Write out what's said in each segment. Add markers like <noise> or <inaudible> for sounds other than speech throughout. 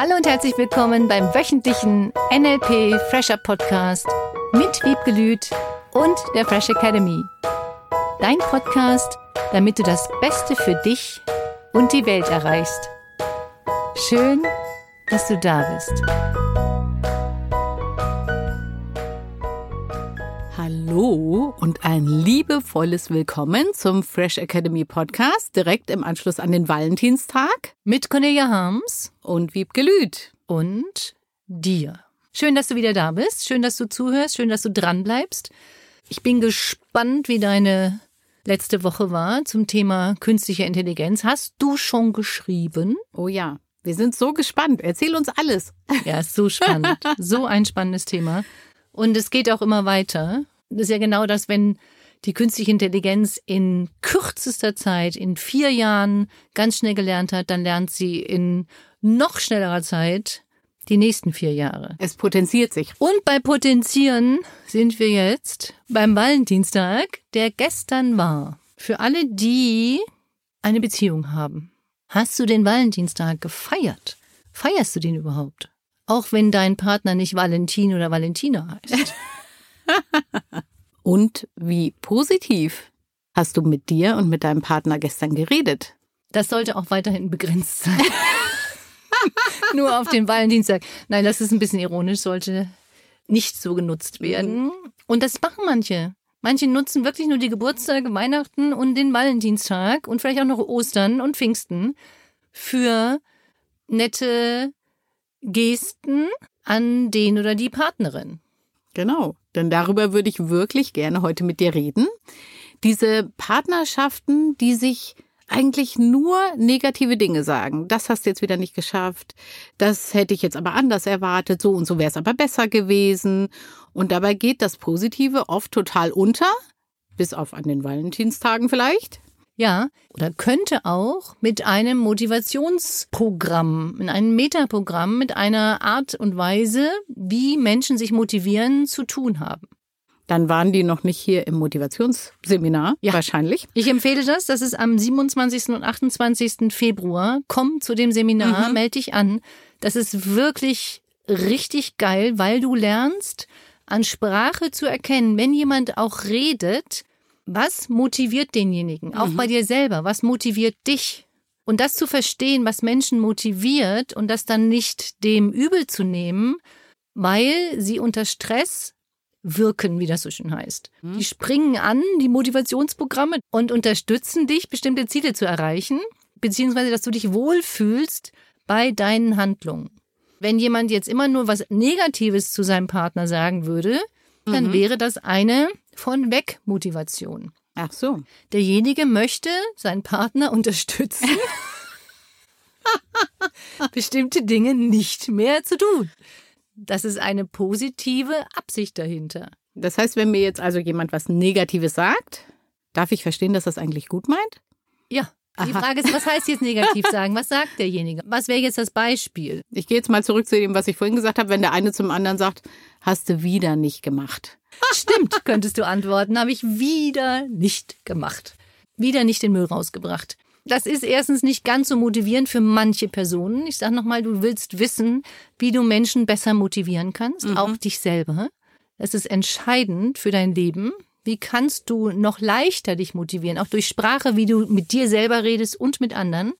Hallo und herzlich willkommen beim wöchentlichen NLP Fresher Podcast mit Wiebgelüt und der Fresh Academy. Dein Podcast, damit du das Beste für dich und die Welt erreichst. Schön, dass du da bist. Hallo und ein liebevolles Willkommen zum Fresh Academy Podcast direkt im Anschluss an den Valentinstag Mit Cornelia Harms und Wiebke Lüth. und dir. Schön, dass du wieder da bist. Schön, dass du zuhörst. Schön, dass du dran bleibst. Ich bin gespannt, wie deine letzte Woche war zum Thema künstliche Intelligenz. Hast du schon geschrieben? Oh ja, wir sind so gespannt. Erzähl uns alles. Ja, ist so spannend. <laughs> so ein spannendes Thema. Und es geht auch immer weiter. Das ist ja genau das, wenn die künstliche Intelligenz in kürzester Zeit, in vier Jahren ganz schnell gelernt hat, dann lernt sie in noch schnellerer Zeit die nächsten vier Jahre. Es potenziert sich. Und bei Potenzieren sind wir jetzt beim Valentinstag, der gestern war. Für alle, die eine Beziehung haben. Hast du den Valentinstag gefeiert? Feierst du den überhaupt? Auch wenn dein Partner nicht Valentin oder Valentina heißt. <laughs> <laughs> Und wie positiv hast du mit dir und mit deinem Partner gestern geredet? Das sollte auch weiterhin begrenzt sein. <laughs> Nur auf den Valentinstag. Nein, das ist ein bisschen ironisch, sollte nicht so genutzt werden. Und das machen manche. Manche nutzen wirklich nur die Geburtstage, Weihnachten und den Valentinstag und vielleicht auch noch Ostern und Pfingsten für nette Gesten an den oder die Partnerin. Genau, denn darüber würde ich wirklich gerne heute mit dir reden. Diese Partnerschaften, die sich eigentlich nur negative Dinge sagen. Das hast du jetzt wieder nicht geschafft. Das hätte ich jetzt aber anders erwartet. So und so wäre es aber besser gewesen. Und dabei geht das Positive oft total unter. Bis auf an den Valentinstagen vielleicht. Ja, oder könnte auch mit einem Motivationsprogramm, in einem Metaprogramm, mit einer Art und Weise, wie Menschen sich motivieren, zu tun haben. Dann waren die noch nicht hier im Motivationsseminar. Ja. Wahrscheinlich. Ich empfehle das. Das ist am 27. und 28. Februar. Komm zu dem Seminar, Mhm. melde dich an. Das ist wirklich richtig geil, weil du lernst, an Sprache zu erkennen, wenn jemand auch redet, was motiviert denjenigen, auch bei dir selber, was motiviert dich? Und das zu verstehen, was Menschen motiviert und das dann nicht dem übel zu nehmen, weil sie unter Stress wirken, wie das so schön heißt. Die springen an, die Motivationsprogramme, und unterstützen dich, bestimmte Ziele zu erreichen, beziehungsweise, dass du dich wohlfühlst bei deinen Handlungen. Wenn jemand jetzt immer nur was Negatives zu seinem Partner sagen würde, dann wäre das eine von weg Motivation. Ach so. Derjenige möchte seinen Partner <laughs> unterstützen, <laughs> bestimmte Dinge nicht mehr zu tun. Das ist eine positive Absicht dahinter. Das heißt, wenn mir jetzt also jemand was Negatives sagt, darf ich verstehen, dass das eigentlich gut meint? Ja. Die Aha. Frage ist, was heißt jetzt negativ <laughs> sagen? Was sagt derjenige? Was wäre jetzt das Beispiel? Ich gehe jetzt mal zurück zu dem, was ich vorhin gesagt habe. Wenn der eine zum anderen sagt, hast du wieder nicht gemacht. <laughs> Stimmt, könntest du antworten. Habe ich wieder nicht gemacht. Wieder nicht den Müll rausgebracht. Das ist erstens nicht ganz so motivierend für manche Personen. Ich sage nochmal, du willst wissen, wie du Menschen besser motivieren kannst, auch dich selber. Das ist entscheidend für dein Leben. Wie kannst du noch leichter dich motivieren, auch durch Sprache, wie du mit dir selber redest und mit anderen?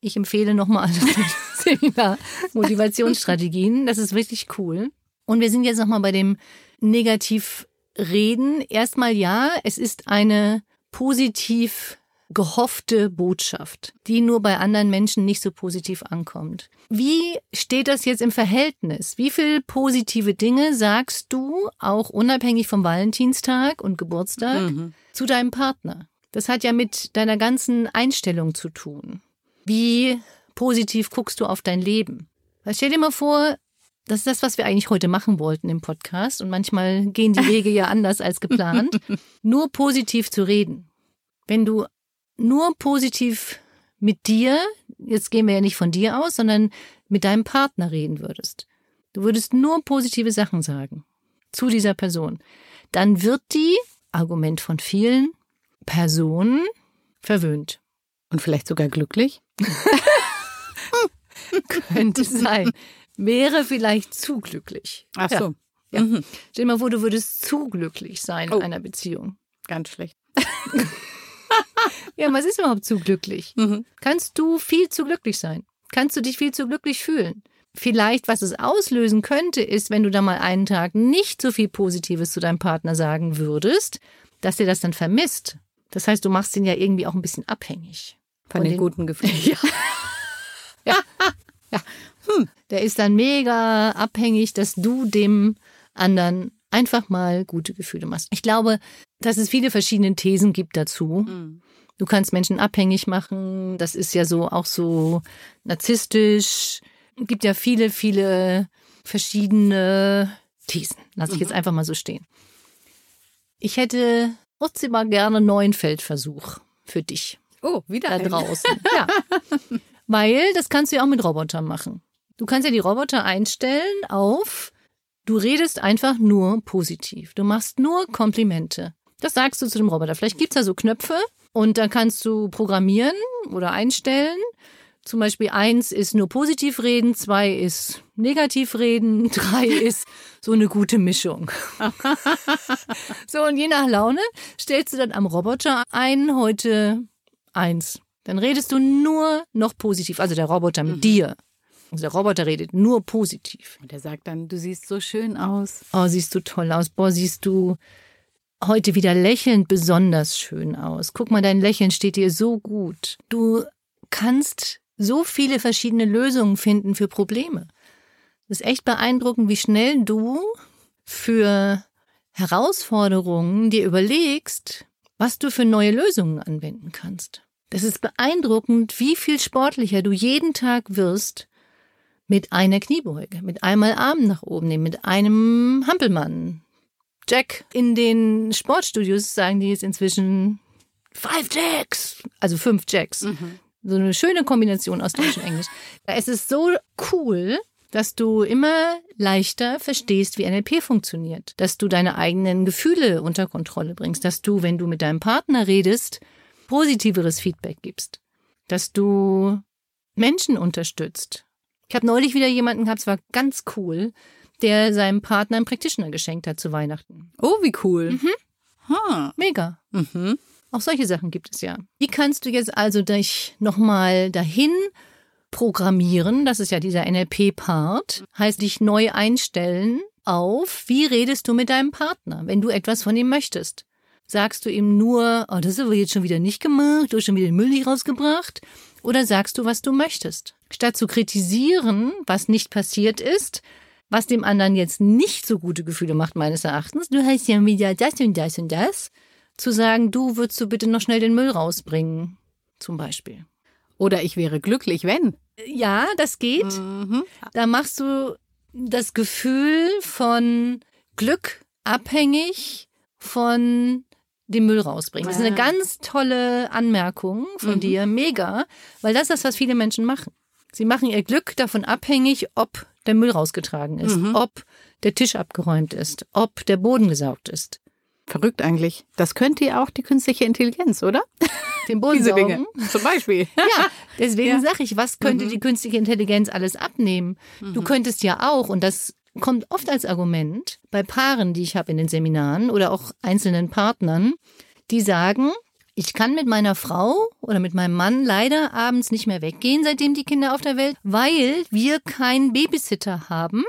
Ich empfehle nochmal das <laughs> Seminar Motivationsstrategien. Das ist wirklich cool. Und wir sind jetzt nochmal bei dem Negativreden. Erstmal ja, es ist eine positiv gehoffte Botschaft, die nur bei anderen Menschen nicht so positiv ankommt. Wie steht das jetzt im Verhältnis? Wie viel positive Dinge sagst du, auch unabhängig vom Valentinstag und Geburtstag, zu deinem Partner? Das hat ja mit deiner ganzen Einstellung zu tun. Wie positiv guckst du auf dein Leben? Weil stell dir mal vor, das ist das, was wir eigentlich heute machen wollten im Podcast. Und manchmal gehen die Wege ja <laughs> anders als geplant. Nur positiv zu reden. Wenn du nur positiv mit dir, jetzt gehen wir ja nicht von dir aus, sondern mit deinem Partner reden würdest. Du würdest nur positive Sachen sagen zu dieser Person. Dann wird die, Argument von vielen Personen, verwöhnt. Und vielleicht sogar glücklich? <laughs> könnte sein, wäre vielleicht zu glücklich. Ach Ja. so, Ja. Mhm. Stell dir mal vor, du würdest zu glücklich sein Oh. in einer Beziehung. ganz schlecht. <laughs> <laughs> Ja, was ist überhaupt zu glücklich? Mhm. Kannst du viel zu glücklich sein? Kannst du dich viel zu glücklich fühlen? Vielleicht, was es auslösen könnte, ist, wenn du da mal einen Tag nicht so viel Positives zu deinem Partner sagen würdest, dass der das dann vermisst. Das heißt, du machst ihn ja irgendwie auch ein bisschen abhängig. Von Von den den- guten Gefühlen. <laughs> Der ist dann mega abhängig, dass du dem anderen einfach mal gute Gefühle machst. Ich glaube, dass es viele verschiedene Thesen gibt dazu. Mhm. Du kannst Menschen abhängig machen. Das ist ja so auch so narzisstisch. Es gibt ja viele, viele verschiedene Thesen. Lass ich jetzt einfach mal so stehen. Ich hätte trotzdem mal gerne einen neuen Feldversuch für dich Oh, wieder da ein. draußen. <laughs> Ja. Weil das kannst du ja auch mit Robotern machen. Du kannst ja die Roboter einstellen auf, du redest einfach nur positiv. Du machst nur Komplimente. Das sagst du zu dem Roboter. Vielleicht gibt's da so Knöpfe und da kannst du programmieren oder einstellen. Zum Beispiel eins ist nur positiv reden, zwei ist negativ reden, <laughs> drei ist so eine gute Mischung. <laughs> so, und je nach Laune stellst du dann am Roboter ein, heute eins. Dann redest du nur noch positiv, also der Roboter mit dir. Also der Roboter redet nur positiv. Und er sagt dann, du siehst so schön aus. Oh, siehst du toll aus. Boah, siehst du heute wieder lächelnd besonders schön aus. Guck mal, dein Lächeln steht dir so gut. Du kannst so viele verschiedene Lösungen finden für Probleme. Das ist echt beeindruckend, wie schnell du für Herausforderungen dir überlegst, was du für neue Lösungen anwenden kannst. Das ist beeindruckend, wie viel sportlicher du jeden Tag wirst mit einer Kniebeuge, mit einmal Arm nach oben nehmen, mit einem Hampelmann. Jack. In den Sportstudios sagen die jetzt inzwischen Five Jacks, also fünf Jacks. So eine schöne Kombination aus Deutsch und Englisch. <laughs> Es ist so cool, dass du immer leichter verstehst, wie NLP funktioniert, dass du deine eigenen Gefühle unter Kontrolle bringst, dass du, wenn du mit deinem Partner redest, positiveres Feedback gibst, dass du Menschen unterstützt. Ich habe neulich wieder jemanden gehabt, es war ganz cool, der seinem Partner einen Practitioner geschenkt hat zu Weihnachten. Oh, wie cool. Ha. Mega. Mhm. Auch solche Sachen gibt es ja. Wie kannst du jetzt also dich nochmal dahin programmieren? Das ist ja dieser NLP-Part. Heißt, dich neu einstellen auf, wie redest du mit deinem Partner, wenn du etwas von ihm möchtest? Sagst du ihm nur, oh, das ist aber jetzt schon wieder nicht gemacht, du hast schon wieder den Müll nicht rausgebracht? Oder sagst du, was du möchtest? Statt zu kritisieren, was nicht passiert ist, was dem anderen jetzt nicht so gute Gefühle macht, meines Erachtens, du hast ja wieder das und das und das, zu sagen, du würdest du bitte noch schnell den Müll rausbringen, zum Beispiel. Oder ich wäre glücklich, wenn. Ja, das geht. Mhm. Da machst du das Gefühl von Glück abhängig von dem Müll rausbringen. Das ist eine ganz tolle Anmerkung von Mhm. dir, mega, weil das ist das, was viele Menschen machen. Sie machen ihr Glück davon abhängig, ob der Müll rausgetragen ist, Mhm. ob der Tisch abgeräumt ist, ob der Boden gesaugt ist. Verrückt eigentlich. Das könnte ja auch die künstliche Intelligenz, oder? <laughs> Den Boden Diese. Dinge. Zum Beispiel. <laughs> Ja, deswegen Ja. sage ich, was könnte Mhm. die künstliche Intelligenz alles abnehmen? Du könntest ja auch, und das kommt oft als Argument bei Paaren, die ich habe in den Seminaren oder auch einzelnen Partnern, die sagen, ich kann mit meiner Frau oder mit meinem Mann leider abends nicht mehr weggehen, seitdem die Kinder auf der Welt, weil wir keinen Babysitter haben,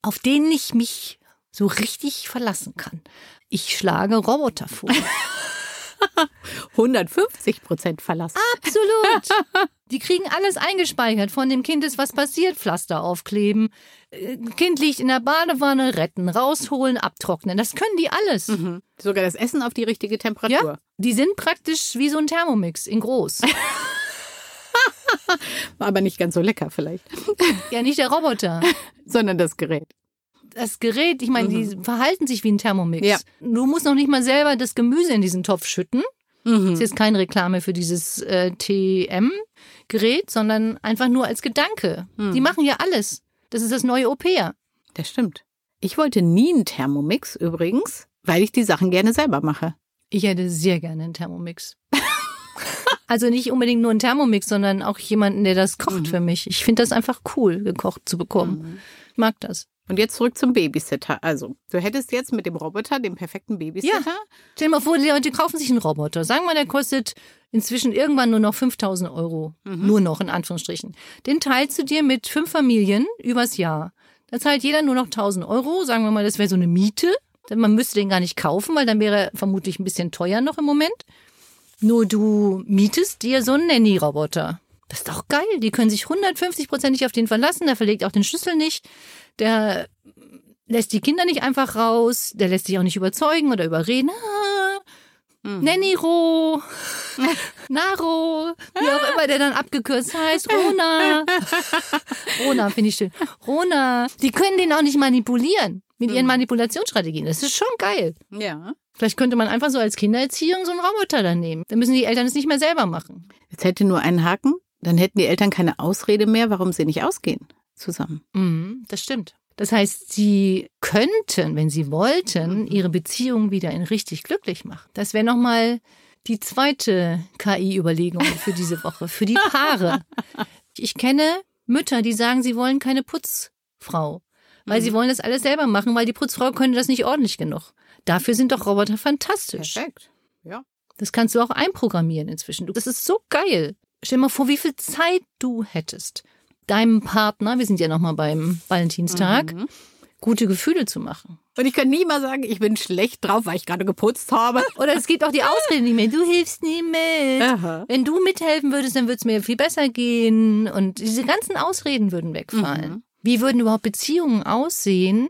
auf den ich mich so richtig verlassen kann. Ich schlage Roboter vor. <laughs> 150 Prozent Verlass. Absolut. <laughs> Die kriegen alles eingespeichert. Von dem Kind ist was passiert, Pflaster aufkleben. Äh, Kind liegt in der Badewanne, retten, rausholen, abtrocknen. Das können die alles. Mhm. Sogar das Essen auf die richtige Temperatur. Ja, die sind praktisch wie so ein Thermomix in groß. <laughs> War aber nicht ganz so lecker vielleicht. ja, nicht der Roboter. <laughs> Sondern das Gerät. Das Gerät, ich meine, die verhalten sich wie ein Thermomix. Ja. Du musst noch nicht mal selber das Gemüse in diesen Topf schütten. Mhm. Das ist jetzt keine Reklame für dieses äh, TM-Gerät, sondern einfach nur als Gedanke. Die machen ja alles. Das ist das neue Au-pair. Das stimmt. Ich wollte nie einen Thermomix übrigens, weil ich die Sachen gerne selber mache. Ich hätte sehr gerne einen Thermomix. Also nicht unbedingt nur ein Thermomix, sondern auch jemanden, der das kocht für mich. Ich finde das einfach cool, gekocht zu bekommen. Ich mag das. Und jetzt zurück zum Babysitter. Also, du hättest jetzt mit dem Roboter den perfekten Babysitter. Stell dir mal vor, die Leute kaufen sich einen Roboter. Sagen wir, der kostet inzwischen irgendwann nur noch 5000 Euro. Nur noch, in Anführungsstrichen. Den teilst du dir mit fünf Familien übers Jahr. Da zahlt jeder nur noch 1000 Euro. Sagen wir mal, das wäre so eine Miete. Man müsste den gar nicht kaufen, weil dann wäre er vermutlich ein bisschen teuer noch im Moment. Nur du mietest dir so einen Nanny-Roboter. Das ist doch geil. Die können sich 150-prozentig auf den verlassen. Der verlegt auch den Schlüssel nicht. Der lässt die Kinder nicht einfach raus. Der lässt sich auch nicht überzeugen oder überreden. Ah, Nanny-Ro, <laughs> Naro, wie auch immer der dann abgekürzt heißt. Rona. <laughs> Rona finde ich schön. Rona. Die können den auch nicht manipulieren mit ihren Manipulationsstrategien. Das ist schon geil. Ja. Vielleicht könnte man einfach so als Kindererziehung so einen Roboter dann nehmen. Dann müssen die Eltern es nicht mehr selber machen. Jetzt hätte nur einen Haken. Dann hätten die Eltern keine Ausrede mehr, warum sie nicht ausgehen zusammen. Mhm, das stimmt. Das heißt, sie könnten, wenn sie wollten, ihre Beziehung wieder in richtig glücklich machen. Das wäre nochmal die zweite KI-Überlegung für diese Woche, für die Paare. <laughs> Ich kenne Mütter, die sagen, sie wollen keine Putzfrau, weil sie wollen das alles selber machen, weil die Putzfrau könnte das nicht ordentlich genug. Dafür sind doch Roboter fantastisch. Perfekt. Ja. Das kannst du auch einprogrammieren inzwischen. Das ist so geil. Stell dir mal vor, wie viel Zeit du hättest, deinem Partner, wir sind ja nochmal beim Valentinstag, gute Gefühle zu machen. Und ich kann nie mal sagen, ich bin schlecht drauf, weil ich gerade geputzt habe. <laughs> Oder es gibt auch die Ausrede nicht mehr. Du hilfst nie mit. Aha. Wenn du mithelfen würdest, dann würde es mir viel besser gehen. Und diese ganzen Ausreden würden wegfallen. Wie würden überhaupt Beziehungen aussehen,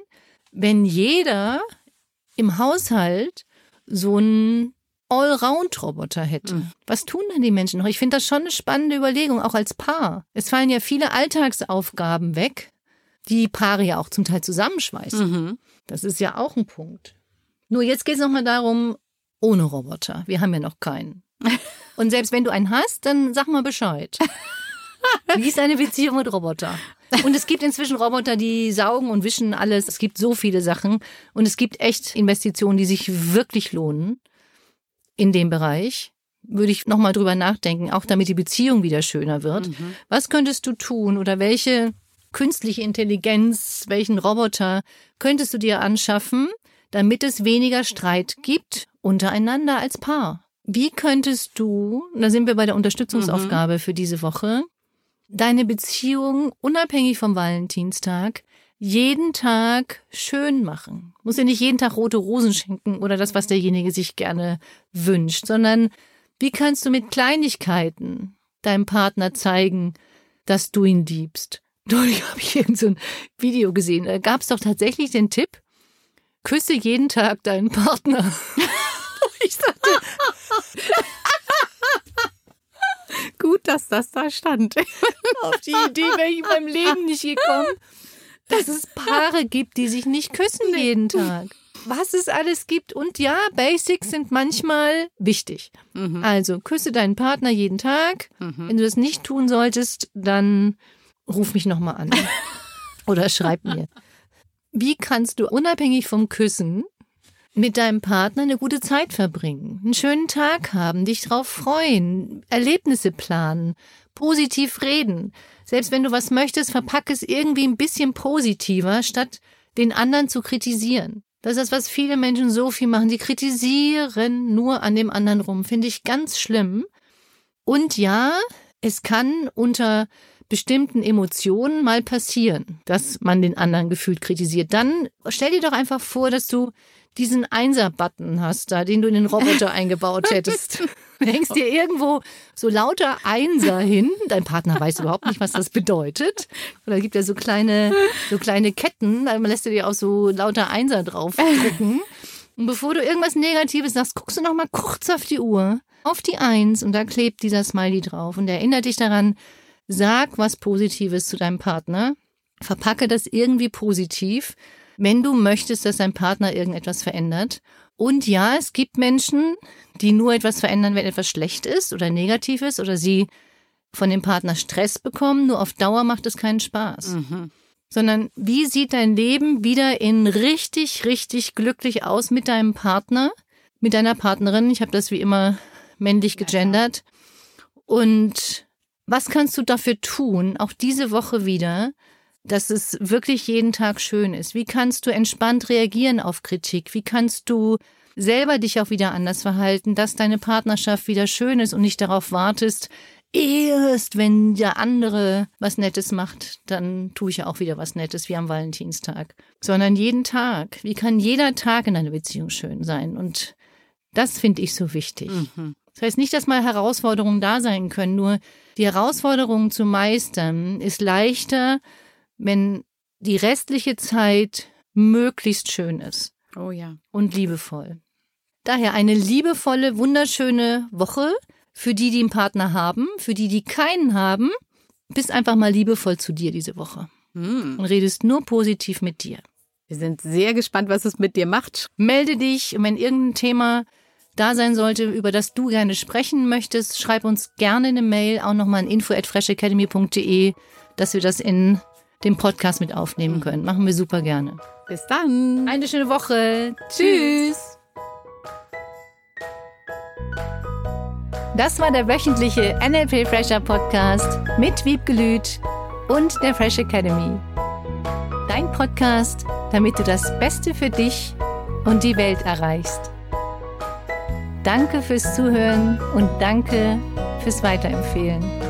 wenn jeder im Haushalt so einen Allround-Roboter hätte? Was tun dann die Menschen noch? Ich finde das schon eine spannende Überlegung, auch als Paar. Es fallen ja viele Alltagsaufgaben weg, die Paare ja auch zum Teil zusammenschweißen. Mhm. Das ist ja auch ein Punkt. Nur jetzt geht es nochmal darum, ohne Roboter. Wir haben ja noch keinen. <laughs> Und selbst wenn du einen hast, dann sag mal Bescheid. <laughs> Wie ist eine Beziehung mit Roboter? <laughs> Und es gibt inzwischen Roboter, die saugen und wischen alles. Es gibt so viele Sachen. Und es gibt echt Investitionen, die sich wirklich lohnen in dem Bereich. Würde ich nochmal drüber nachdenken, auch damit die Beziehung wieder schöner wird. Was könntest du tun oder welche künstliche Intelligenz, welchen Roboter könntest du dir anschaffen, damit es weniger Streit gibt untereinander als Paar? Wie könntest du, da sind wir bei der Unterstützungsaufgabe für diese Woche, deine Beziehung unabhängig vom Valentinstag jeden Tag schön machen. Muss ja nicht jeden Tag rote Rosen schenken oder das, was derjenige sich gerne wünscht, sondern wie kannst du mit Kleinigkeiten deinem Partner zeigen, dass du ihn liebst? <laughs> Neulich habe ich irgend so ein Video gesehen. Da gab es doch tatsächlich den Tipp, küsse jeden Tag deinen Partner. <laughs> ich dachte, Gut, dass das da stand. <laughs> auf die Idee wäre ich in meinem Leben nicht gekommen, dass es Paare gibt, die sich nicht küssen jeden Tag. Was es alles gibt. Und ja, Basics sind manchmal wichtig. Also küsse deinen Partner jeden Tag. Wenn du das nicht tun solltest, dann ruf mich nochmal an. <laughs> Oder schreib mir. Wie kannst du unabhängig vom Küssen mit deinem Partner eine gute Zeit verbringen, einen schönen Tag haben, dich drauf freuen, Erlebnisse planen, positiv reden. Selbst wenn du was möchtest, verpack es irgendwie ein bisschen positiver, statt den anderen zu kritisieren. Das ist das, was viele Menschen so viel machen. Die kritisieren nur an dem anderen rum. Finde ich ganz schlimm. Und ja, es kann unter bestimmten Emotionen mal passieren, dass man den anderen gefühlt kritisiert. Dann stell dir doch einfach vor, dass du diesen Einser-Button hast, da, den du in den Roboter <laughs> eingebaut hättest. Du hängst dir irgendwo so lauter Einser hin. Dein Partner weiß überhaupt nicht, was das bedeutet. Oder gibt ja so kleine, so kleine Ketten, da lässt du dir auch so lauter Einser draufdrucken. Und bevor du irgendwas Negatives sagst, guckst du noch mal kurz auf die Uhr, auf die Eins und da klebt dieser Smiley drauf und erinnert dich daran, sag was Positives zu deinem Partner, verpacke das irgendwie positiv, wenn du möchtest, dass dein Partner irgendetwas verändert. Und ja, es gibt Menschen, die nur etwas verändern, wenn etwas schlecht ist oder negativ ist oder sie von dem Partner Stress bekommen. Nur auf Dauer macht es keinen Spaß. Sondern wie sieht dein Leben wieder in richtig, richtig glücklich aus mit deinem Partner, mit deiner Partnerin? Ich habe das wie immer männlich gegendert. Und was kannst du dafür tun, auch diese Woche wieder, dass es wirklich jeden Tag schön ist? Wie kannst du entspannt reagieren auf Kritik? Wie kannst du selber dich auch wieder anders verhalten, dass deine Partnerschaft wieder schön ist und nicht darauf wartest, erst wenn der andere was Nettes macht, dann tue ich ja auch wieder was Nettes wie am Valentinstag. Sondern jeden Tag. Wie kann jeder Tag in einer Beziehung schön sein? Und das finde ich so wichtig. Mhm. Das heißt nicht, dass mal Herausforderungen da sein können, nur die Herausforderungen zu meistern ist leichter, wenn die restliche Zeit möglichst schön ist. Oh ja. Und liebevoll. Daher eine liebevolle, wunderschöne Woche für die, die einen Partner haben, für die, die keinen haben. Bist einfach mal liebevoll zu dir diese Woche. Mm. Und redest nur positiv mit dir. Wir sind sehr gespannt, was es mit dir macht. Melde dich, wenn irgendein Thema da sein sollte, über das du gerne sprechen möchtest, schreib uns gerne eine Mail, auch nochmal an info at freshacademy.de, dass wir das in den Podcast mit aufnehmen mhm. können. Machen wir super gerne. Bis dann. Eine schöne Woche. Tschüss. Das war der wöchentliche NLP Fresher Podcast mit Wiebgelüt und der Fresh Academy. Dein Podcast, damit du das Beste für dich und die Welt erreichst. Danke fürs Zuhören und danke fürs Weiterempfehlen.